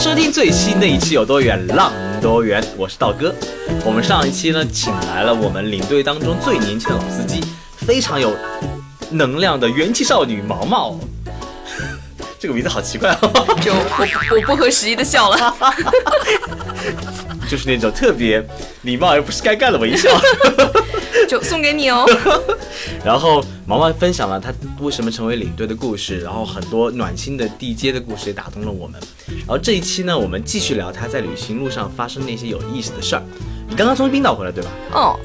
收听最新的一期《有多远浪多远》，我是道哥。我们上一期呢，请来了我们领队当中最年轻的老司机，非常有能量的元气少女毛毛。这个名字好奇怪哦，就我我不合时宜的笑了，就是那种特别礼貌而不是尴尬的微笑。就送给你哦。然后毛毛分享了他为什么成为领队的故事，然后很多暖心的地接的故事也打动了我们。然后这一期呢，我们继续聊他在旅行路上发生那些有意思的事儿。你刚刚从冰岛回来对吧？哦。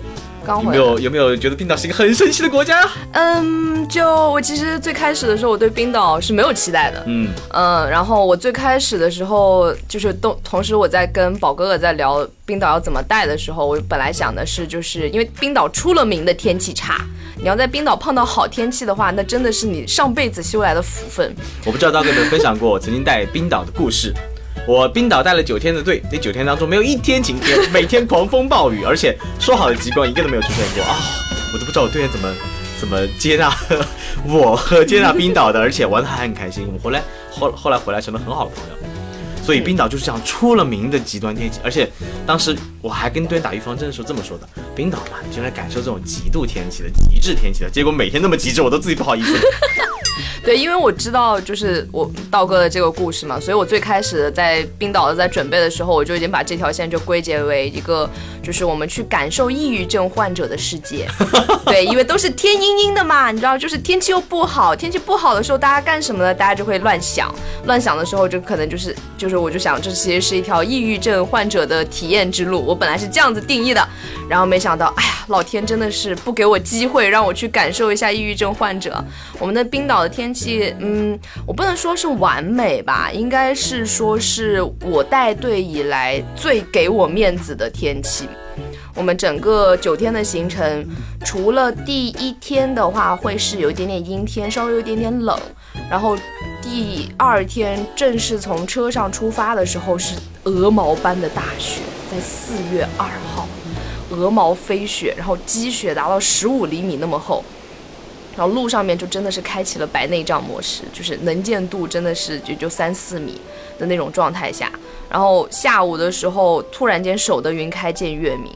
有没有有没有觉得冰岛是一个很神奇的国家？嗯，就我其实最开始的时候，我对冰岛是没有期待的。嗯嗯，然后我最开始的时候，就是都同时我在跟宝哥哥在聊冰岛要怎么带的时候，我本来想的是，就是因为冰岛出了名的天气差，你要在冰岛碰到好天气的话，那真的是你上辈子修来的福分。我不知道大哥有没有分享过我曾经带冰岛的故事。我冰岛带了九天的队，那九天当中没有一天晴天，每天狂风暴雨，而且说好的极光一个都没有出现过啊！我都不知道我队员怎么怎么接纳我和接纳冰岛的，而且玩的还很开心。我们回来后后来回来成了很好的朋友，所以冰岛就是这样出了名的极端天气。而且当时我还跟队员打预防针的时候这么说的：冰岛嘛，就来感受这种极度天气的极致天气的。结果每天那么极致，我都自己不好意思。对，因为我知道就是我道哥的这个故事嘛，所以我最开始在冰岛在准备的时候，我就已经把这条线就归结为一个，就是我们去感受抑郁症患者的世界。对，因为都是天阴阴的嘛，你知道，就是天气又不好，天气不好的时候，大家干什么呢？大家就会乱想，乱想的时候就可能就是就是，我就想这其实是一条抑郁症患者的体验之路。我本来是这样子定义的，然后没想到，哎呀，老天真的是不给我机会让我去感受一下抑郁症患者。我们的冰岛天。气，嗯，我不能说是完美吧，应该是说是我带队以来最给我面子的天气。我们整个九天的行程，除了第一天的话会是有一点点阴天，稍微有一点点冷，然后第二天正式从车上出发的时候是鹅毛般的大雪，在四月二号，鹅毛飞雪，然后积雪达到十五厘米那么厚。然后路上面就真的是开启了白内障模式，就是能见度真的是就就三四米的那种状态下。然后下午的时候突然间守得云开见月明，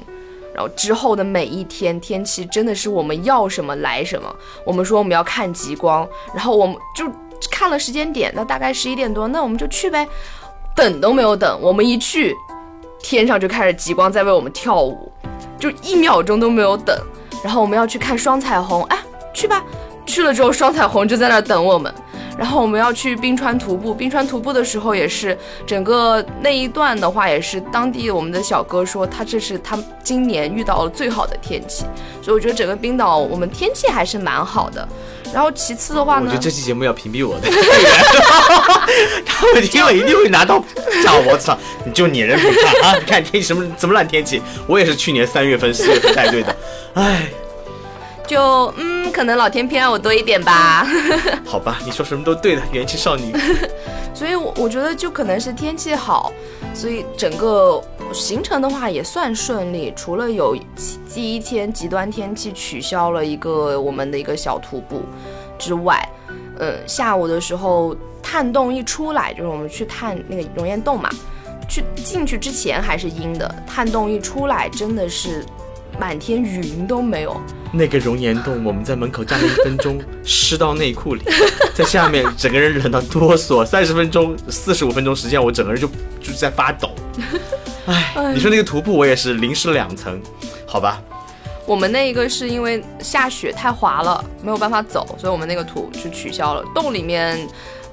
然后之后的每一天天气真的是我们要什么来什么。我们说我们要看极光，然后我们就看了时间点，那大概十一点多，那我们就去呗。等都没有等，我们一去，天上就开始极光在为我们跳舞，就一秒钟都没有等。然后我们要去看双彩虹，哎。去吧，去了之后双彩虹就在那儿等我们。然后我们要去冰川徒步，冰川徒步的时候也是整个那一段的话，也是当地我们的小哥说他这是他今年遇到了最好的天气。所以我觉得整个冰岛我们天气还是蛮好的。然后其次的话呢，我觉得这期节目要屏蔽我的，他们听了一定会拿刀架我操！你就你人品差啊！你看天气什么怎么烂天气，我也是去年三月份四月份带队的，唉。就嗯，可能老天偏爱我多一点吧。好吧，你说什么都对的，元气少女。所以，我我觉得就可能是天气好，所以整个行程的话也算顺利。除了有第一天极端天气取消了一个我们的一个小徒步之外，嗯，下午的时候探洞一出来，就是我们去探那个熔岩洞嘛，去进去之前还是阴的，探洞一出来真的是。满天云都没有，那个熔岩洞，我们在门口站了一分钟，湿到内裤里，在下面整个人冷到哆嗦，三十分钟、四十五分钟时间，我整个人就就是在发抖。哎，你说那个徒步，我也是淋湿两层，好吧？我们那一个是因为下雪太滑了，没有办法走，所以我们那个图是取消了。洞里面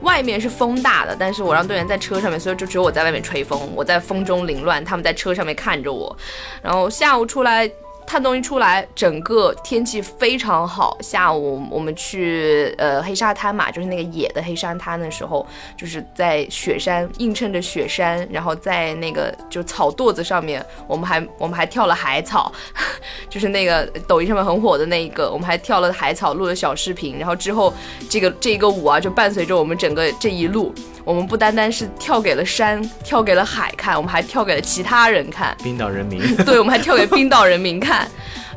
外面是风大的，但是我让队员在车上面，所以就只有我在外面吹风，我在风中凌乱，他们在车上面看着我。然后下午出来。探洞一出来，整个天气非常好。下午我们去呃黑沙滩嘛，就是那个野的黑沙滩的时候，就是在雪山映衬着雪山，然后在那个就草垛子上面，我们还 我们还跳了海草，就是那个抖音上面很火的那一个，我们还跳了海草，录了小视频。然后之后这个这一个舞啊，就伴随着我们整个这一路。我们不单单是跳给了山，跳给了海看，我们还跳给了其他人看。冰岛人民，对，我们还跳给冰岛人民看。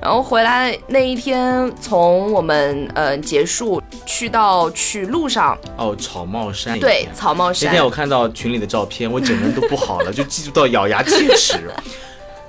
然后回来那一天，从我们呃结束去到去路上哦，草帽山。对，草帽山。那天我看到群里的照片，我整个人都不好了，就记住到咬牙切齿。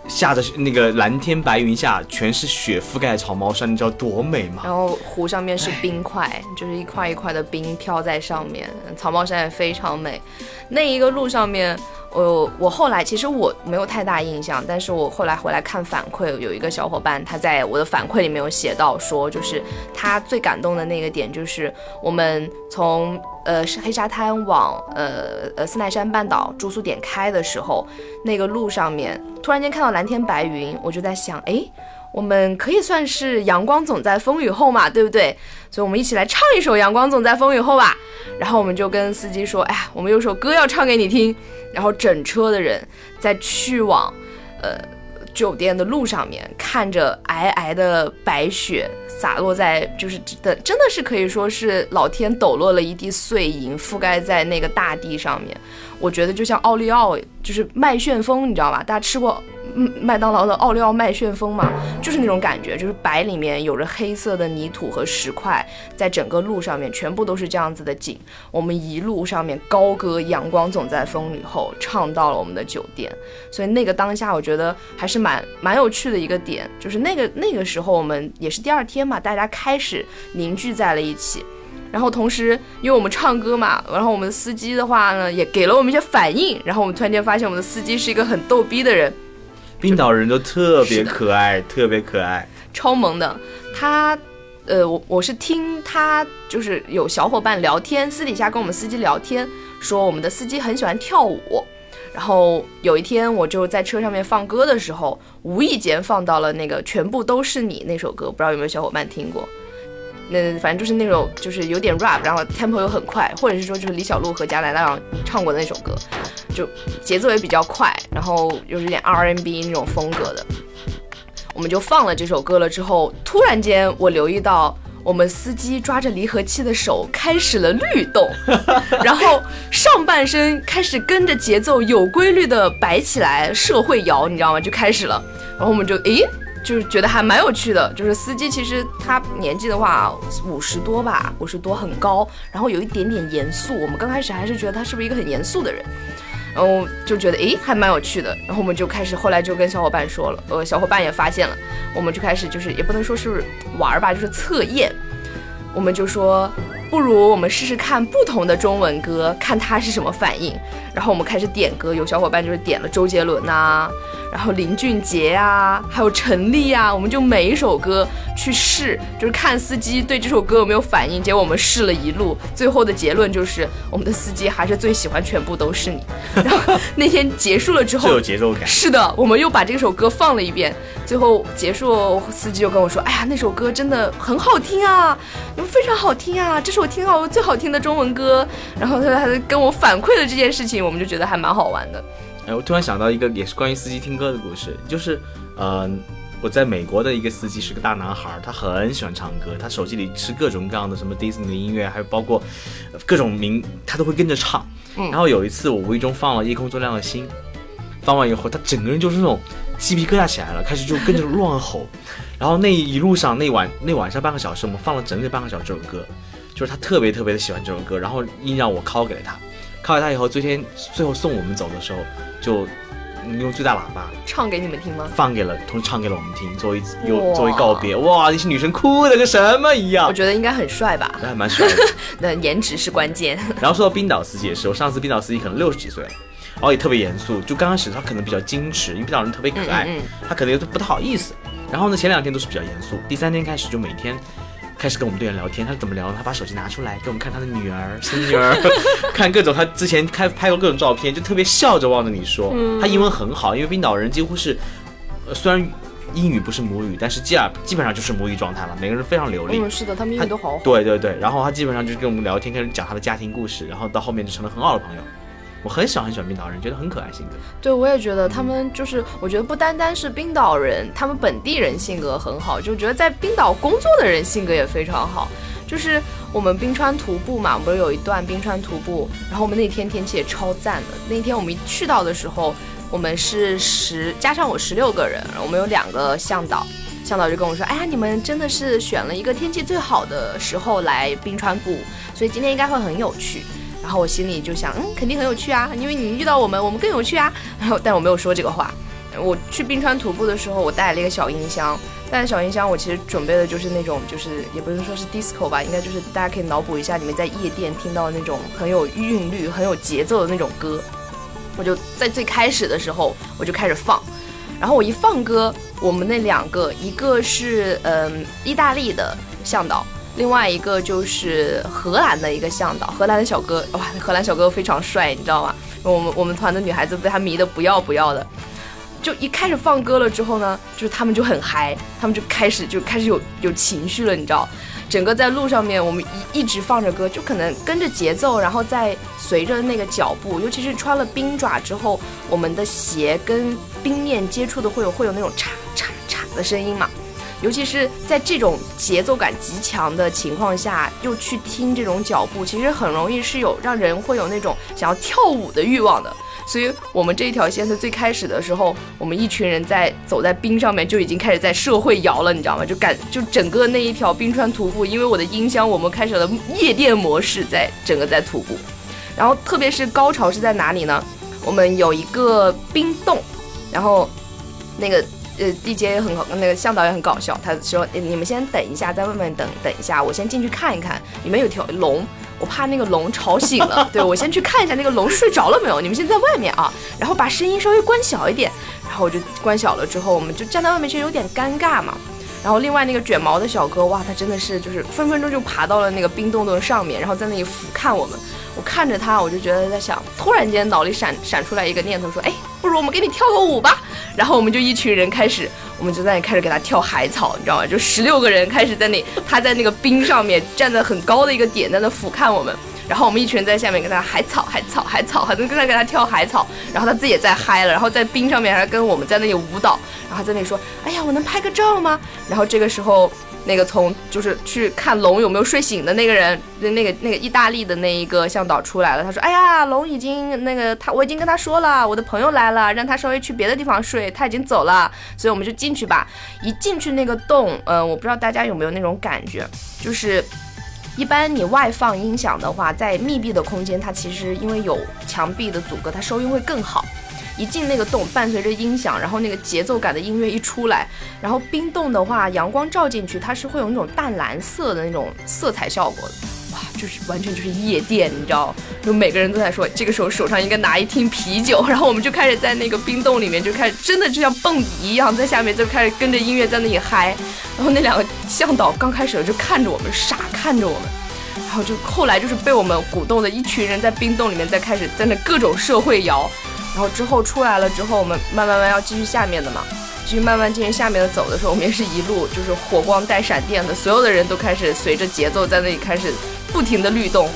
下着那个蓝天白云下，全是雪覆盖草帽山，你知道多美吗？然后湖上面是冰块，就是一块一块的冰飘在上面。草帽山也非常美。那一个路上面，呃我后来其实我没有太大印象，但是我后来回来看反馈，有一个小伙伴他在我的反馈里面有写到说，就是他最感动的那个点就是我们从。呃，黑沙滩往呃呃斯奈山半岛住宿点开的时候，那个路上面突然间看到蓝天白云，我就在想，哎，我们可以算是阳光总在风雨后嘛，对不对？所以，我们一起来唱一首《阳光总在风雨后》吧。然后，我们就跟司机说，哎呀，我们有首歌要唱给你听。然后，整车的人在去往呃酒店的路上面，看着皑皑的白雪。洒落在就是真的，真的是可以说是老天抖落了一地碎银，覆盖在那个大地上面。我觉得就像奥利奥，就是麦旋风，你知道吧？大家吃过？麦当劳的奥利奥麦旋风嘛，就是那种感觉，就是白里面有着黑色的泥土和石块，在整个路上面全部都是这样子的景。我们一路上面高歌“阳光总在风雨后”，唱到了我们的酒店。所以那个当下，我觉得还是蛮蛮有趣的一个点，就是那个那个时候我们也是第二天嘛，大家开始凝聚在了一起。然后同时，因为我们唱歌嘛，然后我们的司机的话呢，也给了我们一些反应。然后我们突然间发现，我们的司机是一个很逗逼的人。冰岛人都特别可爱，特别可爱，超萌的。他，呃，我我是听他就是有小伙伴聊天，私底下跟我们司机聊天，说我们的司机很喜欢跳舞。然后有一天我就在车上面放歌的时候，无意间放到了那个《全部都是你》那首歌，不知道有没有小伙伴听过？那反正就是那种就是有点 rap，然后 tempo 又很快，或者是说就是李小璐和贾乃亮唱过的那首歌。就节奏也比较快，然后又是点 R&B 那种风格的，我们就放了这首歌了。之后突然间，我留意到我们司机抓着离合器的手开始了律动，然后上半身开始跟着节奏有规律的摆起来，社会摇，你知道吗？就开始了。然后我们就诶，就是觉得还蛮有趣的。就是司机其实他年纪的话五十多吧，五十多很高，然后有一点点严肃。我们刚开始还是觉得他是不是一个很严肃的人。然后就觉得诶还蛮有趣的，然后我们就开始后来就跟小伙伴说了，呃小伙伴也发现了，我们就开始就是也不能说是玩儿吧，就是测验，我们就说不如我们试试看不同的中文歌，看他是什么反应。然后我们开始点歌，有小伙伴就是点了周杰伦呐。然后林俊杰啊，还有陈粒啊，我们就每一首歌去试，就是看司机对这首歌有没有反应。结果我们试了一路，最后的结论就是我们的司机还是最喜欢全部都是你。然后 那天结束了之后，最有节奏感。是的，我们又把这首歌放了一遍。最后结束，司机就跟我说：“哎呀，那首歌真的很好听啊，非常好听啊，这是我听到最好听的中文歌。”然后他他跟我反馈了这件事情，我们就觉得还蛮好玩的。哎，我突然想到一个也是关于司机听歌的故事，就是，呃，我在美国的一个司机是个大男孩，他很喜欢唱歌，他手机里是各种各样的什么迪士尼的音乐，还有包括各种名，他都会跟着唱。然后有一次我无意中放了《夜空中亮的星》，放完以后，他整个人就是那种鸡皮疙瘩起来了，开始就跟着乱吼。然后那一路上那晚那晚上半个小时，我们放了整整半个小时这首歌，就是他特别特别的喜欢这首歌，然后硬让我拷给了他。靠了他以后，最天最后送我们走的时候，就用最大喇叭唱给你们听吗？放给了，同时唱给了我们听，作为又作为告别。哇，那些女生哭的跟什么一样？我觉得应该很帅吧？那还蛮帅的。那颜值是关键。然后说到冰岛司机也是，我上次冰岛司机可能六十几岁了，然后也特别严肃。就刚开始他可能比较矜持，因为冰岛人特别可爱，他可能都不太好意思。然后呢，前两天都是比较严肃，第三天开始就每天。开始跟我们队员聊天，他怎么聊？他把手机拿出来给我们看他的女儿、孙 女儿，看各种他之前开拍过各种照片，就特别笑着望着你说。他英文很好，因为冰岛人几乎是，虽然英语不是母语，但是基尔基本上就是母语状态了，每个人非常流利。嗯，是的，他们英语都好好。对对对，然后他基本上就是跟我们聊天，开始讲他的家庭故事，然后到后面就成了很好的朋友。我很喜欢很喜欢冰岛人，觉得很可爱性格。对，我也觉得他们就是，我觉得不单单是冰岛人，他们本地人性格很好，就觉得在冰岛工作的人性格也非常好。就是我们冰川徒步嘛，不是有一段冰川徒步，然后我们那天天气也超赞的。那天我们一去到的时候，我们是十加上我十六个人，我们有两个向导，向导就跟我说：“哎呀，你们真的是选了一个天气最好的时候来冰川步，所以今天应该会很有趣。”然后我心里就想，嗯，肯定很有趣啊，因为你遇到我们，我们更有趣啊。然后，但我没有说这个话。我去冰川徒步的时候，我带了一个小音箱，带小音箱，我其实准备的就是那种，就是也不是说是 disco 吧，应该就是大家可以脑补一下，你们在夜店听到那种很有韵律、很有节奏的那种歌。我就在最开始的时候，我就开始放，然后我一放歌，我们那两个，一个是嗯意大利的向导。另外一个就是荷兰的一个向导，荷兰的小哥，哇，荷兰小哥非常帅，你知道吗？我们我们团的女孩子被他迷得不要不要的，就一开始放歌了之后呢，就是他们就很嗨，他们就开始就开始有有情绪了，你知道？整个在路上面，我们一一直放着歌，就可能跟着节奏，然后再随着那个脚步，尤其是穿了冰爪之后，我们的鞋跟冰面接触的会有会有那种嚓嚓嚓的声音嘛。尤其是在这种节奏感极强的情况下，又去听这种脚步，其实很容易是有让人会有那种想要跳舞的欲望的。所以，我们这一条线在最开始的时候，我们一群人在走在冰上面就已经开始在社会摇了，你知道吗？就感 就整个那一条冰川徒步，因为我的音箱，我们开始了夜店模式，在整个在徒步。然后，特别是高潮是在哪里呢？我们有一个冰洞，然后那个。呃，DJ 也很好，那个向导也很搞笑。他说：“你们先等一下，在外面等等一下，我先进去看一看。里面有条龙，我怕那个龙吵醒了。对我先去看一下那个龙睡着了没有。你们先在外面啊，然后把声音稍微关小一点。然后我就关小了之后，我们就站在外面，其实有点尴尬嘛。然后另外那个卷毛的小哥，哇，他真的是就是分分钟就爬到了那个冰洞洞上面，然后在那里俯瞰我们。我看着他，我就觉得在想，突然间脑里闪闪出来一个念头，说：哎。”不如我们给你跳个舞吧，然后我们就一群人开始，我们就在那里开始给他跳海草，你知道吗？就十六个人开始在那，他在那个冰上面站在很高的一个点，在那俯瞰我们，然后我们一群人在下面跟他海草海草海草，还在跟他给他跳海草，然后他自己也在嗨了，然后在冰上面还跟我们在那里舞蹈，然后在那里说，哎呀，我能拍个照吗？然后这个时候。那个从就是去看龙有没有睡醒的那个人，那那个那个意大利的那一个向导出来了。他说：“哎呀，龙已经那个他我已经跟他说了，我的朋友来了，让他稍微去别的地方睡，他已经走了，所以我们就进去吧。一进去那个洞，嗯，我不知道大家有没有那种感觉，就是一般你外放音响的话，在密闭的空间，它其实因为有墙壁的阻隔，它收音会更好。”一进那个洞，伴随着音响，然后那个节奏感的音乐一出来，然后冰洞的话，阳光照进去，它是会有那种淡蓝色的那种色彩效果的，哇，就是完全就是夜店，你知道？就每个人都在说，这个时候手上应该拿一听啤酒，然后我们就开始在那个冰洞里面就开始，真的就像蹦迪一样，在下面就开始跟着音乐在那里嗨。然后那两个向导刚开始就看着我们，傻看着我们，然后就后来就是被我们鼓动的一群人在冰洞里面在开始在那各种社会摇。然后之后出来了之后，我们慢慢慢要继续下面的嘛，继续慢慢进行下面的走的时候，我们也是一路就是火光带闪电的，所有的人都开始随着节奏在那里开始不停的律动。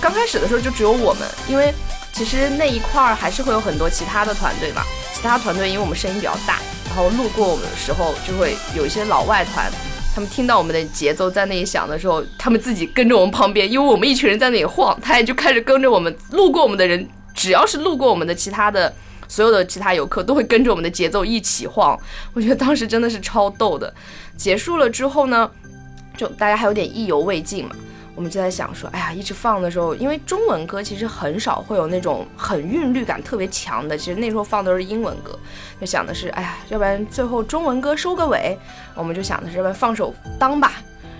刚开始的时候就只有我们，因为其实那一块儿还是会有很多其他的团队嘛，其他团队因为我们声音比较大，然后路过我们的时候就会有一些老外团，他们听到我们的节奏在那里响的时候，他们自己跟着我们旁边，因为我们一群人在那里晃，他也就开始跟着我们路过我们的人。只要是路过我们的其他的所有的其他游客，都会跟着我们的节奏一起晃。我觉得当时真的是超逗的。结束了之后呢，就大家还有点意犹未尽嘛，我们就在想说，哎呀，一直放的时候，因为中文歌其实很少会有那种很韵律感特别强的，其实那时候放都是英文歌，就想的是，哎呀，要不然最后中文歌收个尾，我们就想的是，要不然放首当吧。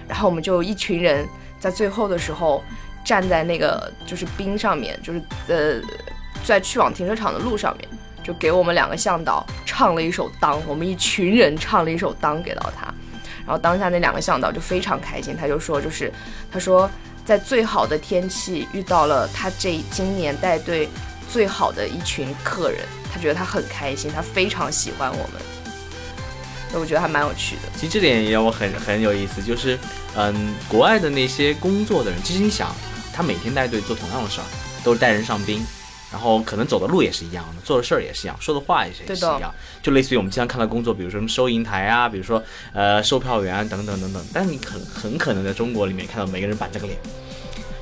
然后我们就一群人在最后的时候。站在那个就是冰上面，就是呃，在去往停车场的路上面，就给我们两个向导唱了一首《当》，我们一群人唱了一首《当》给到他，然后当下那两个向导就非常开心，他就说，就是他说在最好的天气遇到了他这今年带队最好的一群客人，他觉得他很开心，他非常喜欢我们。所以我觉得还蛮有趣的。其实这点也让我很很有意思，就是嗯，国外的那些工作的人，其实你想，他每天带队做同样的事儿，都是带人上冰。然后可能走的路也是一样的，做的事儿也是一样，说的话也是也是一样，就类似于我们经常看到工作，比如说什么收银台啊，比如说呃售票员等等等等。但是你可很可能在中国里面看到每个人板着个脸，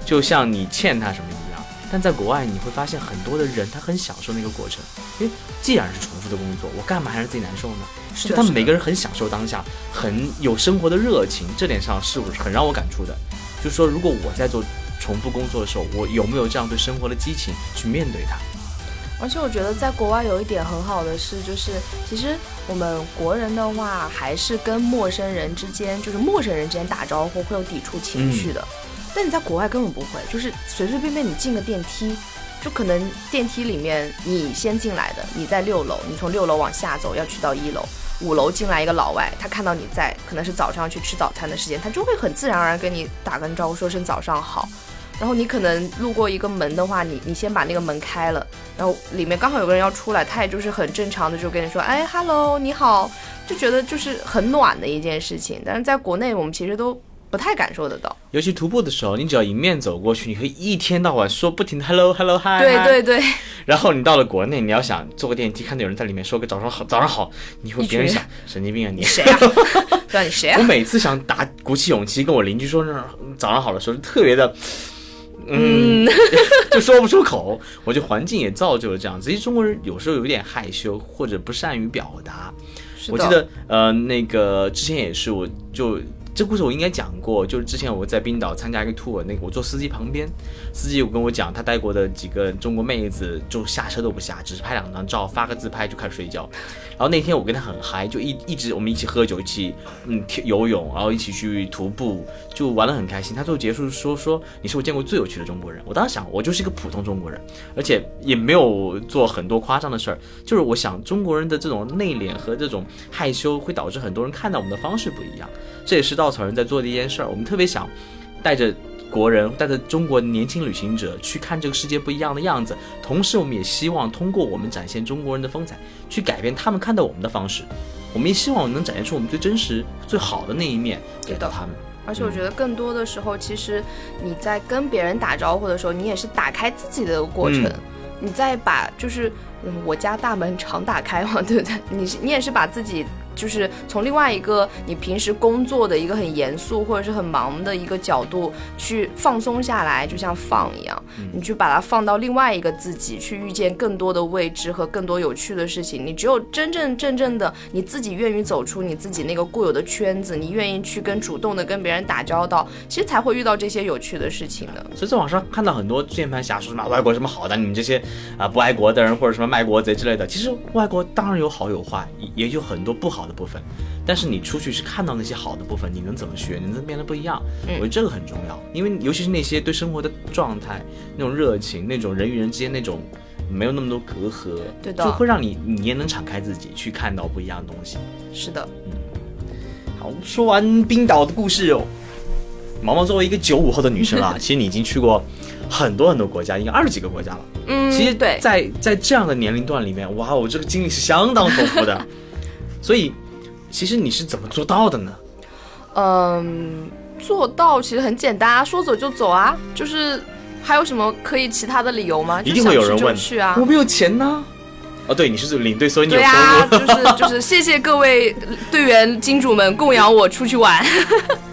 就像你欠他什么一样。但在国外你会发现很多的人他很享受那个过程，因为既然是重复的工作，我干嘛还让自己难受呢？就他们每个人很享受当下，很有生活的热情，这点上是我很让我感触的。就是说，如果我在做。重复工作的时候，我有没有这样对生活的激情去面对它？而且我觉得在国外有一点很好的是，就是其实我们国人的话，还是跟陌生人之间，就是陌生人之间打招呼会有抵触情绪的。但你在国外根本不会，就是随随便便你进个电梯，就可能电梯里面你先进来的，你在六楼，你从六楼往下走要去到一楼。五楼进来一个老外，他看到你在，可能是早上去吃早餐的时间，他就会很自然而然跟你打个招呼，说声早上好。然后你可能路过一个门的话，你你先把那个门开了，然后里面刚好有个人要出来，他也就是很正常的就跟你说，哎，hello，你好，就觉得就是很暖的一件事情。但是在国内，我们其实都。不太感受得到，尤其徒步的时候，你只要迎面走过去，你可以一天到晚说不停的 hello hello hi。对对对。然后你到了国内，你要想坐个电梯，看到有人在里面说个早上好，早上好，你会别人想神经病啊你谁啊？对啊 你谁啊？我每次想打鼓起勇气跟我邻居说那早上好的时候，特别的，嗯，就说不出口。我觉得环境也造就了这样子，其实中国人有时候有点害羞或者不善于表达。我记得呃那个之前也是，我就。这故事我应该讲过，就是之前我在冰岛参加一个 tour，那个我坐司机旁边，司机有跟我讲，他带过的几个中国妹子就下车都不下，只是拍两张照，发个自拍就开始睡觉。然后那天我跟他很嗨，就一一直我们一起喝酒，一起嗯游泳，然后一起去徒步，就玩得很开心。他最后结束说说你是我见过最有趣的中国人。我当时想，我就是一个普通中国人，而且也没有做很多夸张的事儿，就是我想中国人的这种内敛和这种害羞会导致很多人看到我们的方式不一样，这也是稻。草人在做的一件事儿，我们特别想带着国人，带着中国年轻旅行者去看这个世界不一样的样子。同时，我们也希望通过我们展现中国人的风采，去改变他们看待我们的方式。我们也希望能展现出我们最真实、最好的那一面给到他们。而且，我觉得更多的时候，其实你在跟别人打招呼的时候，你也是打开自己的过程。你再把就是我家大门常打开嘛，对不对？你是你也是把自己。就是从另外一个你平时工作的一个很严肃或者是很忙的一个角度去放松下来，就像放一样，你去把它放到另外一个自己，去遇见更多的未知和更多有趣的事情。你只有真真正正的你自己愿意走出你自己那个固有的圈子，你愿意去跟主动的跟别人打交道，其实才会遇到这些有趣的事情的。所以在网上看到很多键盘侠说什么外国什么好的，你们这些啊不爱国的人或者什么卖国贼之类的，其实外国当然有好有坏，也有很多不好的。部分，但是你出去是看到那些好的部分，你能怎么学？你能变得不一样？我觉得这个很重要，因为尤其是那些对生活的状态、那种热情、那种人与人之间那种没有那么多隔阂，对的，就会让你你也能敞开自己去看到不一样的东西。是的，嗯。好，说完冰岛的故事哦，毛毛作为一个九五后的女生啊，其实你已经去过很多很多国家，应该二十几个国家了。嗯，其实对，在在这样的年龄段里面，哇，我这个经历是相当丰富的。所以，其实你是怎么做到的呢？嗯，做到其实很简单啊，说走就走啊，就是还有什么可以其他的理由吗？一定会有人问去啊，我没有钱呢。哦，对，你是领队，所以你有收入。对 就是就是谢谢各位队员金主们供养我出去玩。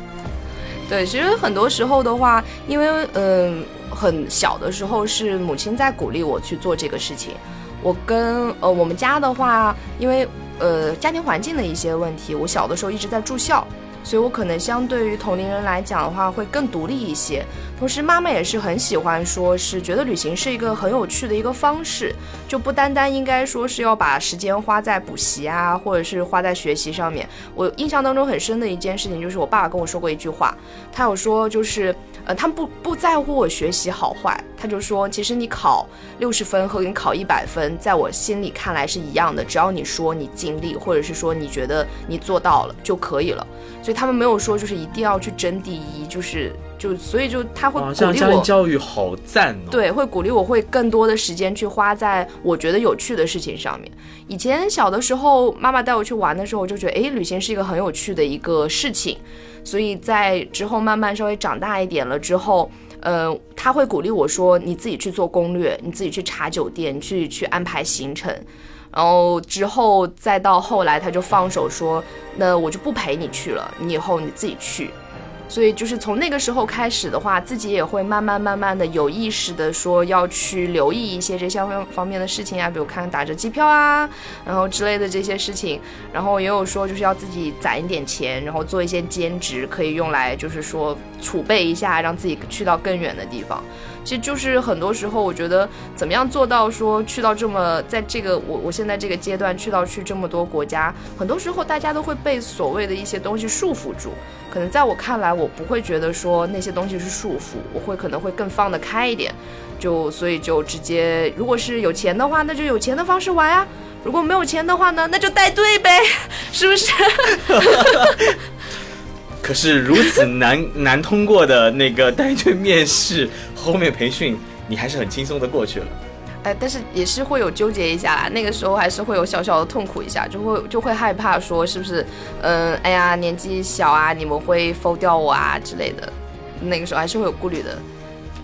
对，其实很多时候的话，因为嗯很小的时候是母亲在鼓励我去做这个事情。我跟呃我们家的话，因为呃家庭环境的一些问题，我小的时候一直在住校，所以我可能相对于同龄人来讲的话，会更独立一些。同时，妈妈也是很喜欢，说是觉得旅行是一个很有趣的一个方式，就不单单应该说是要把时间花在补习啊，或者是花在学习上面。我印象当中很深的一件事情，就是我爸爸跟我说过一句话，他有说就是。呃，他们不不在乎我学习好坏，他就说，其实你考六十分和你考一百分，在我心里看来是一样的，只要你说你尽力，或者是说你觉得你做到了就可以了。所以他们没有说就是一定要去争第一，就是就所以就他会哇，鼓这样家庭励我。教育好赞哦。，对，会鼓励我会更多的时间去花在我觉得有趣的事情上面。以前小的时候，妈妈带我去玩的时候，我就觉得，哎，旅行是一个很有趣的一个事情。所以在之后慢慢稍微长大一点了之后，呃，他会鼓励我说，你自己去做攻略，你自己去查酒店，去去安排行程。然后之后再到后来，他就放手说，那我就不陪你去了，你以后你自己去。所以就是从那个时候开始的话，自己也会慢慢慢慢的有意识的说要去留意一些这些方方面的事情啊，比如看打折机票啊，然后之类的这些事情。然后也有说就是要自己攒一点钱，然后做一些兼职，可以用来就是说储备一下，让自己去到更远的地方。其实就是很多时候，我觉得怎么样做到说去到这么在这个我我现在这个阶段去到去这么多国家，很多时候大家都会被所谓的一些东西束缚住。可能在我看来，我不会觉得说那些东西是束缚，我会可能会更放得开一点。就所以就直接，如果是有钱的话，那就有钱的方式玩啊；如果没有钱的话呢，那就带队呗，是不是？可是如此难难通过的那个带队面试，后面培训你还是很轻松的过去了。哎，但是也是会有纠结一下啦，那个时候还是会有小小的痛苦一下，就会就会害怕说是不是，嗯，哎呀，年纪小啊，你们会否掉我啊之类的，那个时候还是会有顾虑的。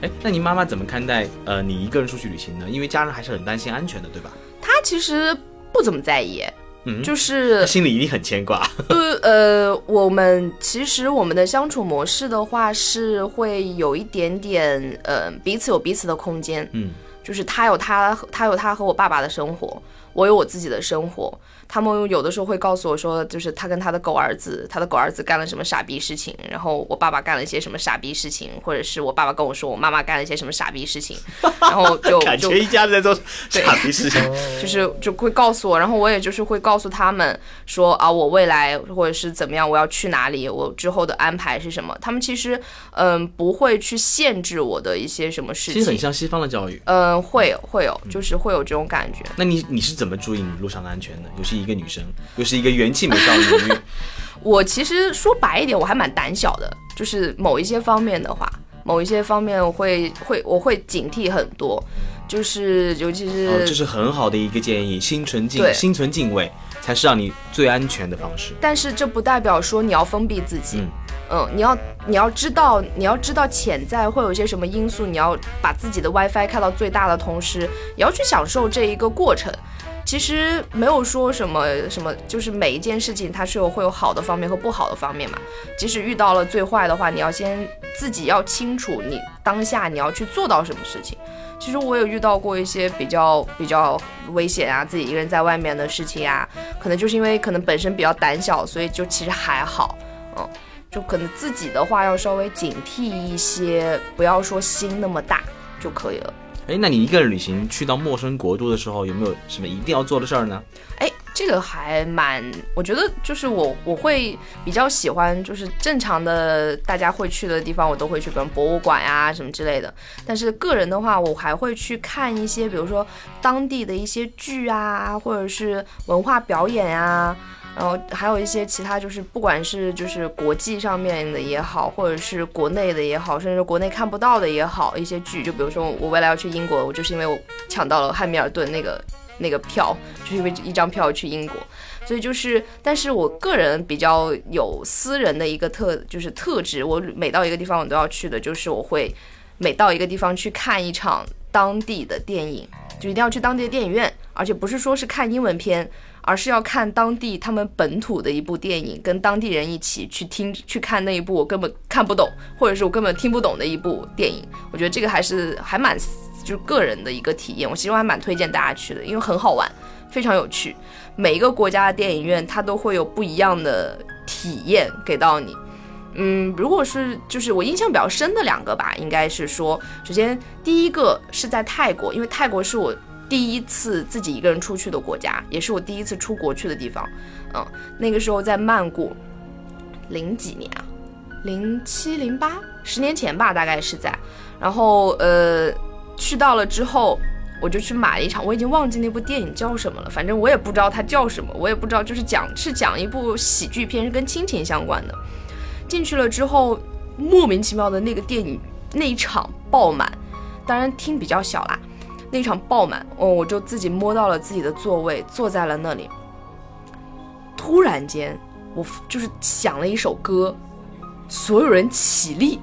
哎，那你妈妈怎么看待呃你一个人出去旅行呢？因为家人还是很担心安全的，对吧？她其实不怎么在意，嗯，就是心里一定很牵挂。对呃，我们其实我们的相处模式的话是会有一点点呃彼此有彼此的空间，嗯，就是他有他他有他和我爸爸的生活，我有我自己的生活。他们有的时候会告诉我说，就是他跟他的狗儿子，他的狗儿子干了什么傻逼事情，然后我爸爸干了一些什么傻逼事情，或者是我爸爸跟我说我妈妈干了一些什么傻逼事情，然后就就感觉一家子在做傻逼事情。就是就会告诉我，然后我也就是会告诉他们说啊，我未来或者是怎么样，我要去哪里，我之后的安排是什么。他们其实嗯不会去限制我的一些什么事情其实很，像西方的教育。嗯会有会有，就是会有这种感觉。那你你是怎么注意你路上的安全的？尤其一个女生，又是一个元气美少女，我其实说白一点，我还蛮胆小的，就是某一些方面的话，某一些方面我会会我会警惕很多，就是尤其是、哦，这是很好的一个建议，心存敬心存敬畏，才是让你最安全的方式。但是这不代表说你要封闭自己。嗯嗯，你要你要知道，你要知道潜在会有一些什么因素，你要把自己的 WiFi 开到最大的同时，也要去享受这一个过程。其实没有说什么什么，就是每一件事情它是有会有好的方面和不好的方面嘛。即使遇到了最坏的话，你要先自己要清楚你当下你要去做到什么事情。其实我有遇到过一些比较比较危险啊，自己一个人在外面的事情啊，可能就是因为可能本身比较胆小，所以就其实还好，嗯，就可能自己的话要稍微警惕一些，不要说心那么大就可以了。哎，那你一个人旅行去到陌生国度的时候，有没有什么一定要做的事儿呢？哎，这个还蛮，我觉得就是我我会比较喜欢，就是正常的大家会去的地方，我都会去，比如博物馆呀、什么之类的。但是个人的话，我还会去看一些，比如说当地的一些剧啊，或者是文化表演啊。然后还有一些其他，就是不管是就是国际上面的也好，或者是国内的也好，甚至国内看不到的也好，一些剧，就比如说我未来要去英国，我就是因为我抢到了汉密尔顿那个那个票，就是因为一张票去英国，所以就是，但是我个人比较有私人的一个特就是特质，我每到一个地方我都要去的，就是我会每到一个地方去看一场当地的电影，就一定要去当地的电影院，而且不是说是看英文片。而是要看当地他们本土的一部电影，跟当地人一起去听去看那一部我根本看不懂，或者是我根本听不懂的一部电影。我觉得这个还是还蛮就是个人的一个体验，我其实还蛮推荐大家去的，因为很好玩，非常有趣。每一个国家的电影院它都会有不一样的体验给到你。嗯，如果是就是我印象比较深的两个吧，应该是说，首先第一个是在泰国，因为泰国是我。第一次自己一个人出去的国家，也是我第一次出国去的地方。嗯，那个时候在曼谷，零几年啊，零七零八，十年前吧，大概是在。然后呃，去到了之后，我就去买了一场，我已经忘记那部电影叫什么了，反正我也不知道它叫什么，我也不知道，就是讲是讲一部喜剧片，是跟亲情相关的。进去了之后，莫名其妙的那个电影那一场爆满，当然厅比较小啦，那场爆满，哦，我就自己摸到了自己的座位，坐在了那里。突然间，我就是响了一首歌，所有人起立，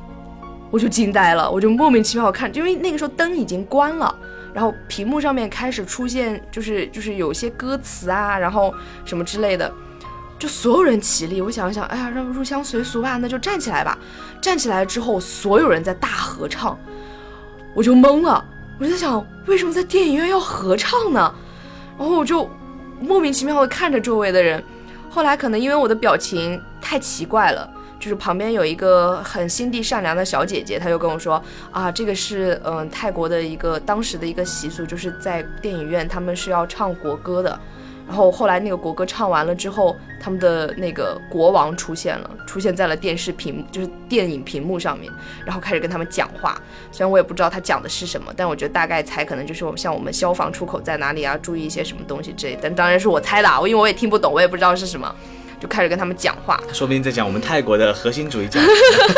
我就惊呆了，我就莫名其妙看，因为那个时候灯已经关了，然后屏幕上面开始出现，就是就是有些歌词啊，然后什么之类的，就所有人起立。我想了想，哎呀，让入乡随俗吧，那就站起来吧。站起来之后，所有人在大合唱，我就懵了，我就在想，为什么在电影院要合唱呢？然后我就莫名其妙的看着周围的人。后来可能因为我的表情太奇怪了，就是旁边有一个很心地善良的小姐姐，她就跟我说啊，这个是嗯泰国的一个当时的一个习俗，就是在电影院他们是要唱国歌的。然后后来那个国歌唱完了之后，他们的那个国王出现了，出现在了电视屏幕，就是电影屏幕上面，然后开始跟他们讲话。虽然我也不知道他讲的是什么，但我觉得大概猜可能就是我们像我们消防出口在哪里啊，注意一些什么东西之类。但当然是我猜的，啊，因为我也听不懂，我也不知道是什么，就开始跟他们讲话。说不定在讲我们泰国的核心主义价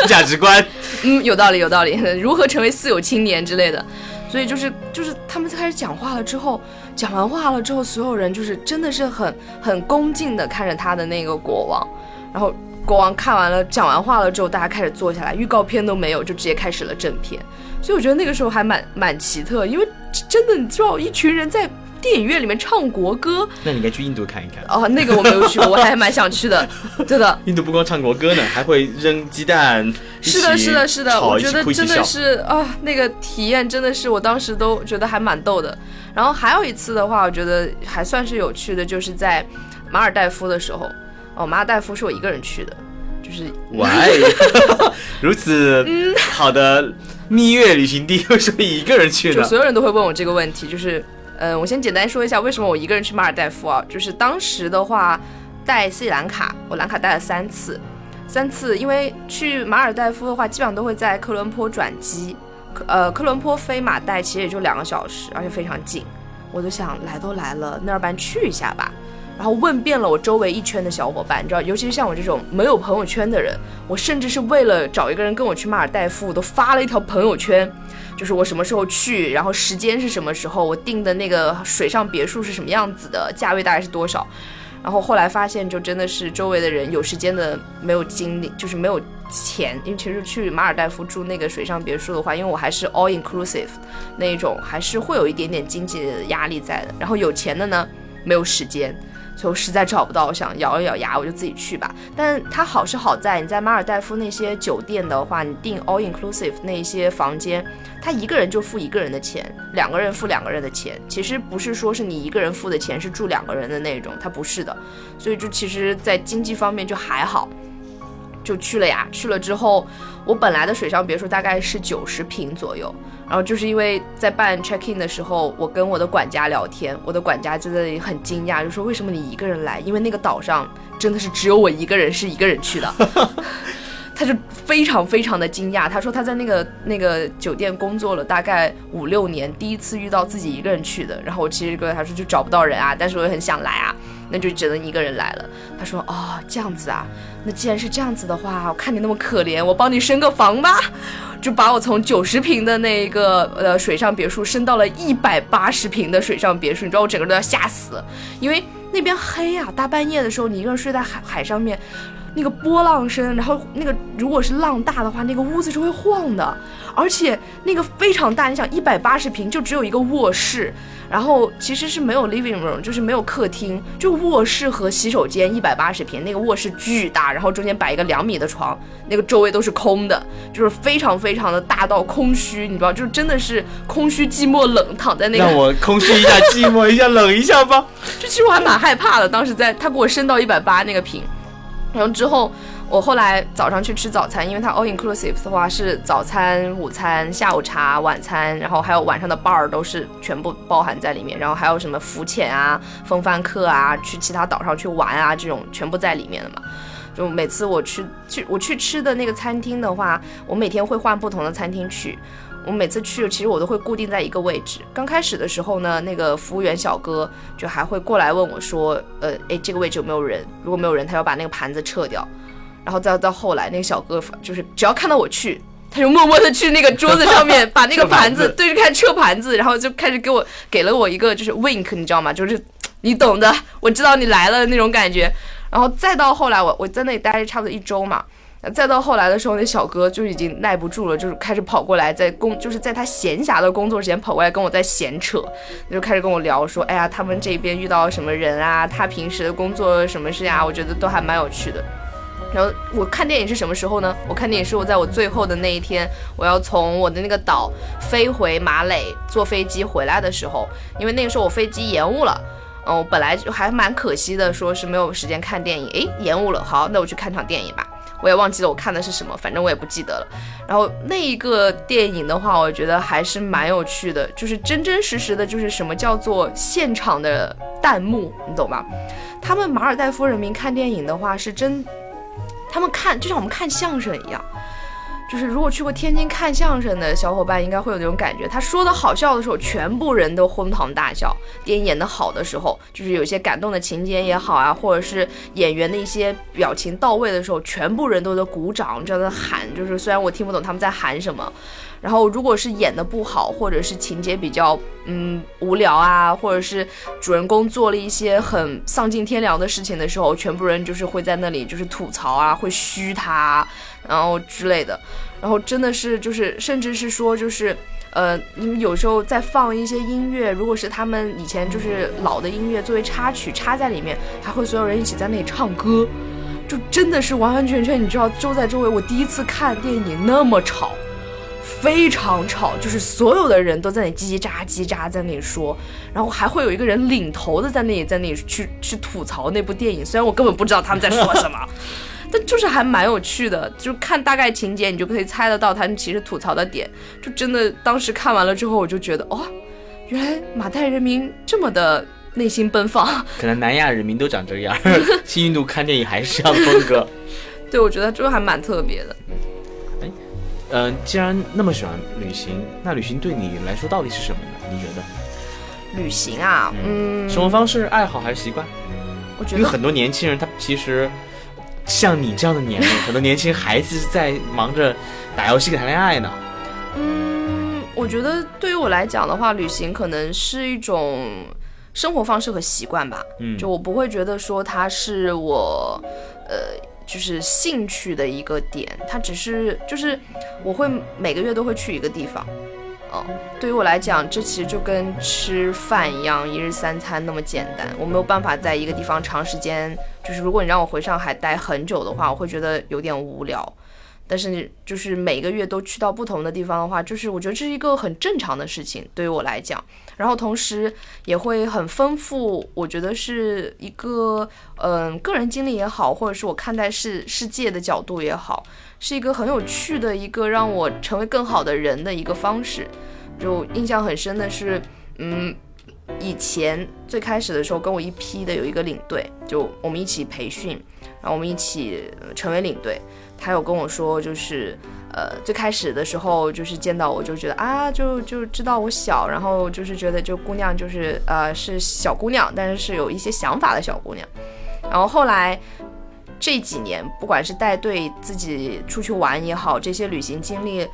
价值观。嗯，有道理，有道理。如何成为四有青年之类的。所以就是就是他们开始讲话了之后，讲完话了之后，所有人就是真的是很很恭敬的看着他的那个国王，然后国王看完了讲完话了之后，大家开始坐下来，预告片都没有，就直接开始了正片。所以我觉得那个时候还蛮蛮奇特，因为真的你知道一群人在。电影院里面唱国歌，那你应该去印度看一看哦。那个我没有去过，我还蛮想去的，真的。印度不光唱国歌呢，还会扔鸡蛋。是的，是的，是的。我觉得真的是啊，那个体验真的是，我当时都觉得还蛮逗的。然后还有一次的话，我觉得还算是有趣的，就是在马尔代夫的时候。哦，马尔代夫是我一个人去的，就是。喂，如此好的蜜月旅行地，为什么一个人去呢？就所有人都会问我这个问题，就是。嗯，我先简单说一下为什么我一个人去马尔代夫啊？就是当时的话，带斯里兰卡，我兰卡带了三次，三次，因为去马尔代夫的话，基本上都会在科伦坡转机，呃，科伦坡飞马代其实也就两个小时，而且非常近，我就想来都来了，那要不然去一下吧。然后问遍了我周围一圈的小伙伴，你知道，尤其是像我这种没有朋友圈的人，我甚至是为了找一个人跟我去马尔代夫，我都发了一条朋友圈。就是我什么时候去，然后时间是什么时候，我订的那个水上别墅是什么样子的，价位大概是多少，然后后来发现就真的是周围的人有时间的没有精力，就是没有钱，因为其实去马尔代夫住那个水上别墅的话，因为我还是 all inclusive 那一种，还是会有一点点经济的压力在的，然后有钱的呢没有时间。就实在找不到，我想咬一咬牙，我就自己去吧。但它好是好在，你在马尔代夫那些酒店的话，你订 all inclusive 那些房间，他一个人就付一个人的钱，两个人付两个人的钱。其实不是说是你一个人付的钱是住两个人的那种，他不是的。所以就其实，在经济方面就还好，就去了呀。去了之后，我本来的水上别墅大概是九十平左右。然后就是因为在办 check in 的时候，我跟我的管家聊天，我的管家就在很惊讶，就说为什么你一个人来？因为那个岛上真的是只有我一个人是一个人去的，他就非常非常的惊讶。他说他在那个那个酒店工作了大概五六年，第一次遇到自己一个人去的。然后我其实跟他说就找不到人啊，但是我也很想来啊，那就只能一个人来了。他说哦这样子啊，那既然是这样子的话，我看你那么可怜，我帮你升个房吧。就把我从九十平的那一个呃水上别墅升到了一百八十平的水上别墅，你知道我整个人都要吓死，因为那边黑啊，大半夜的时候你一个人睡在海海上面，那个波浪声，然后那个如果是浪大的话，那个屋子是会晃的，而且那个非常大，你想一百八十平就只有一个卧室。然后其实是没有 living room，就是没有客厅，就卧室和洗手间，一百八十平，那个卧室巨大，然后中间摆一个两米的床，那个周围都是空的，就是非常非常的大到空虚，你知道，就是真的是空虚寂寞冷，躺在那个。让我空虚一下，寂寞一下，冷一下吧。就其实我还蛮害怕的，当时在他给我升到一百八那个平，然后之后。我后来早上去吃早餐，因为它 all inclusive 的话是早餐、午餐、下午茶、晚餐，然后还有晚上的 bar 都是全部包含在里面，然后还有什么浮潜啊、风帆课啊、去其他岛上去玩啊这种全部在里面的嘛。就每次我去去我去吃的那个餐厅的话，我每天会换不同的餐厅去。我每次去其实我都会固定在一个位置。刚开始的时候呢，那个服务员小哥就还会过来问我说，呃，诶，这个位置有没有人？如果没有人，他要把那个盘子撤掉。然后再到后来，那个小哥就是只要看到我去，他就默默的去那个桌子上面把那个盘子对着看撤盘子，然后就开始给我给了我一个就是 wink，你知道吗？就是你懂的，我知道你来了那种感觉。然后再到后来，我我在那里待了差不多一周嘛。再到后来的时候，那小哥就已经耐不住了，就是开始跑过来，在工就是在他闲暇的工作时间跑过来跟我在闲扯，就开始跟我聊说，哎呀，他们这边遇到什么人啊，他平时的工作什么事呀，我觉得都还蛮有趣的。然后我看电影是什么时候呢？我看电影是我在我最后的那一天，我要从我的那个岛飞回马累，坐飞机回来的时候，因为那个时候我飞机延误了，嗯，我本来就还蛮可惜的，说是没有时间看电影，诶，延误了，好，那我去看场电影吧。我也忘记了我看的是什么，反正我也不记得了。然后那一个电影的话，我觉得还是蛮有趣的，就是真真实实的，就是什么叫做现场的弹幕，你懂吧？他们马尔代夫人民看电影的话，是真，他们看就像我们看相声一样。就是如果去过天津看相声的小伙伴，应该会有那种感觉。他说的好笑的时候，全部人都哄堂大笑；电影演得好的时候，就是有些感动的情节也好啊，或者是演员的一些表情到位的时候，全部人都在鼓掌，在喊。就是虽然我听不懂他们在喊什么。然后，如果是演的不好，或者是情节比较嗯无聊啊，或者是主人公做了一些很丧尽天良的事情的时候，全部人就是会在那里就是吐槽啊，会嘘他，然后之类的。然后真的是就是，甚至是说就是呃，你们有时候在放一些音乐，如果是他们以前就是老的音乐作为插曲插在里面，还会所有人一起在那里唱歌，就真的是完完全全，你知道，周在周围。我第一次看电影那么吵。非常吵，就是所有的人都在那叽叽喳叽喳在那里说，然后还会有一个人领头的在那里在那里去去吐槽那部电影。虽然我根本不知道他们在说什么，但就是还蛮有趣的。就看大概情节，你就可以猜得到他们其实吐槽的点。就真的当时看完了之后，我就觉得，哦，原来马代人民这么的内心奔放。可能南亚人民都长这样，新印度看电影还是这样的风格。对，我觉得这还蛮特别的。嗯，既然那么喜欢旅行，那旅行对你来说到底是什么呢？你觉得？旅行啊，嗯，生活方式、爱好还是习惯？我觉得，因为很多年轻人他其实像你这样的年龄，很多年轻孩子在忙着打游戏、谈恋爱呢。嗯，我觉得对于我来讲的话，旅行可能是一种生活方式和习惯吧。嗯，就我不会觉得说它是我，呃。就是兴趣的一个点，它只是就是我会每个月都会去一个地方，嗯，对于我来讲，这其实就跟吃饭一样，一日三餐那么简单。我没有办法在一个地方长时间，就是如果你让我回上海待很久的话，我会觉得有点无聊。但是就是每个月都去到不同的地方的话，就是我觉得这是一个很正常的事情，对于我来讲。然后同时也会很丰富，我觉得是一个嗯个人经历也好，或者是我看待世世界的角度也好，是一个很有趣的一个让我成为更好的人的一个方式。就印象很深的是，嗯，以前最开始的时候跟我一批的有一个领队，就我们一起培训，然后我们一起成为领队。他有跟我说，就是，呃，最开始的时候，就是见到我就觉得啊，就就知道我小，然后就是觉得就姑娘就是呃是小姑娘，但是是有一些想法的小姑娘。然后后来这几年，不管是带队自己出去玩也好，这些旅行经历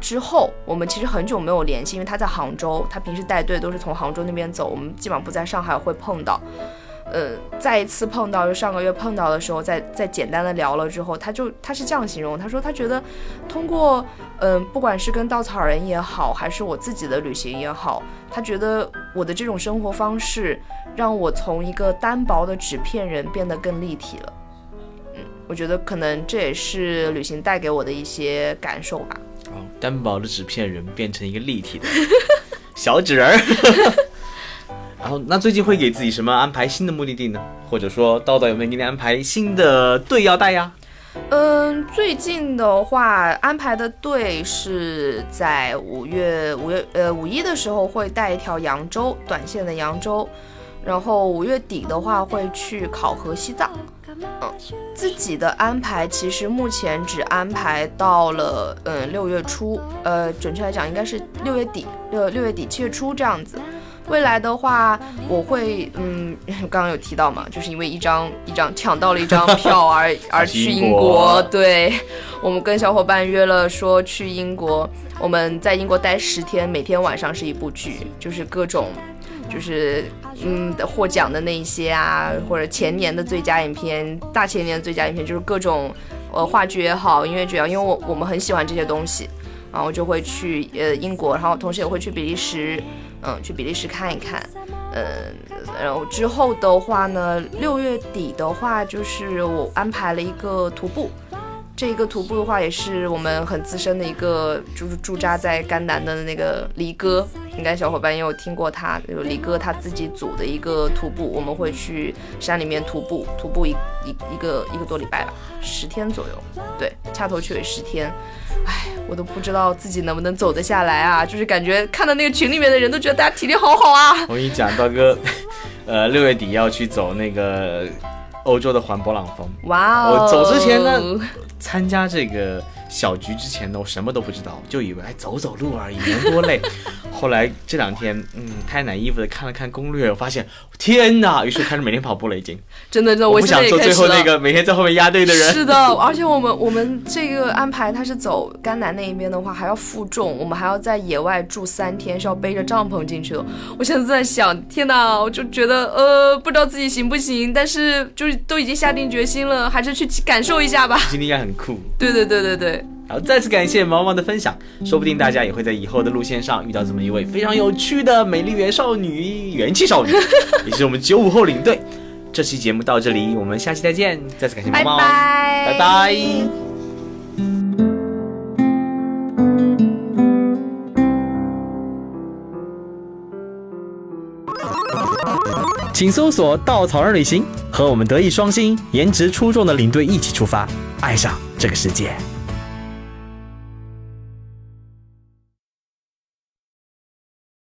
之后，我们其实很久没有联系，因为他在杭州，他平时带队都是从杭州那边走，我们基本上不在上海会碰到。呃，再一次碰到，就上个月碰到的时候，在在简单的聊了之后，他就他是这样形容，他说他觉得通过嗯，不管是跟稻草人也好，还是我自己的旅行也好，他觉得我的这种生活方式让我从一个单薄的纸片人变得更立体了。嗯，我觉得可能这也是旅行带给我的一些感受吧。哦，单薄的纸片人变成一个立体的 小纸人儿。然后，那最近会给自己什么安排新的目的地呢？或者说，叨叨有没有给你安排新的队要带呀？嗯，最近的话安排的队是在五月五月呃五一的时候会带一条扬州短线的扬州，然后五月底的话会去考核西藏。嗯，自己的安排其实目前只安排到了嗯六月初，呃，准确来讲应该是六月底六六月底七月初这样子。未来的话，我会嗯，刚刚有提到嘛，就是因为一张一张抢到了一张票而而去英国。对，我们跟小伙伴约了说去英国，我们在英国待十天，每天晚上是一部剧，就是各种，就是嗯获奖的那一些啊，或者前年的最佳影片，大前年的最佳影片，就是各种呃话剧也好，音乐剧也好，因为我我们很喜欢这些东西，然后就会去呃英国，然后同时也会去比利时。嗯，去比利时看一看，嗯，然后之后的话呢，六月底的话，就是我安排了一个徒步。这一个徒步的话，也是我们很资深的一个，就是驻扎在甘南的那个离哥，应该小伙伴也有听过他，就离哥他自己组的一个徒步，我们会去山里面徒步，徒步一一一个一个多礼拜吧，十天左右，对，掐头去尾十天，唉，我都不知道自己能不能走得下来啊，就是感觉看到那个群里面的人都觉得大家体力好好啊。我跟你讲，刀哥，呃，六月底要去走那个欧洲的环勃朗峰，哇哦，我走之前呢。参加这个小菊之前呢，我什么都不知道，就以为哎走走路而已，能多累。后来这两天，嗯，太难衣服的看了看攻略，我发现天哪！于是开始每天跑步了，已经。真的，真的，我不想做最后那个每天在后面压队的人。是的，而且我们我们这个安排，他是走甘南那一边的话，还要负重，我们还要在野外住三天，是要背着帐篷进去的。我现在在想，天哪，我就觉得呃，不知道自己行不行，但是就是都已经下定决心了，还是去感受一下吧。经历应该很酷。对对对对对。好，再次感谢毛毛的分享，说不定大家也会在以后的路线上遇到这么一位非常有趣的美丽元少女、元气少女，也是我们九五后领队。这期节目到这里，我们下期再见。再次感谢毛毛，拜拜。请搜索“稻草人旅行”，和我们德艺双馨、颜值出众的领队一起出发，爱上这个世界。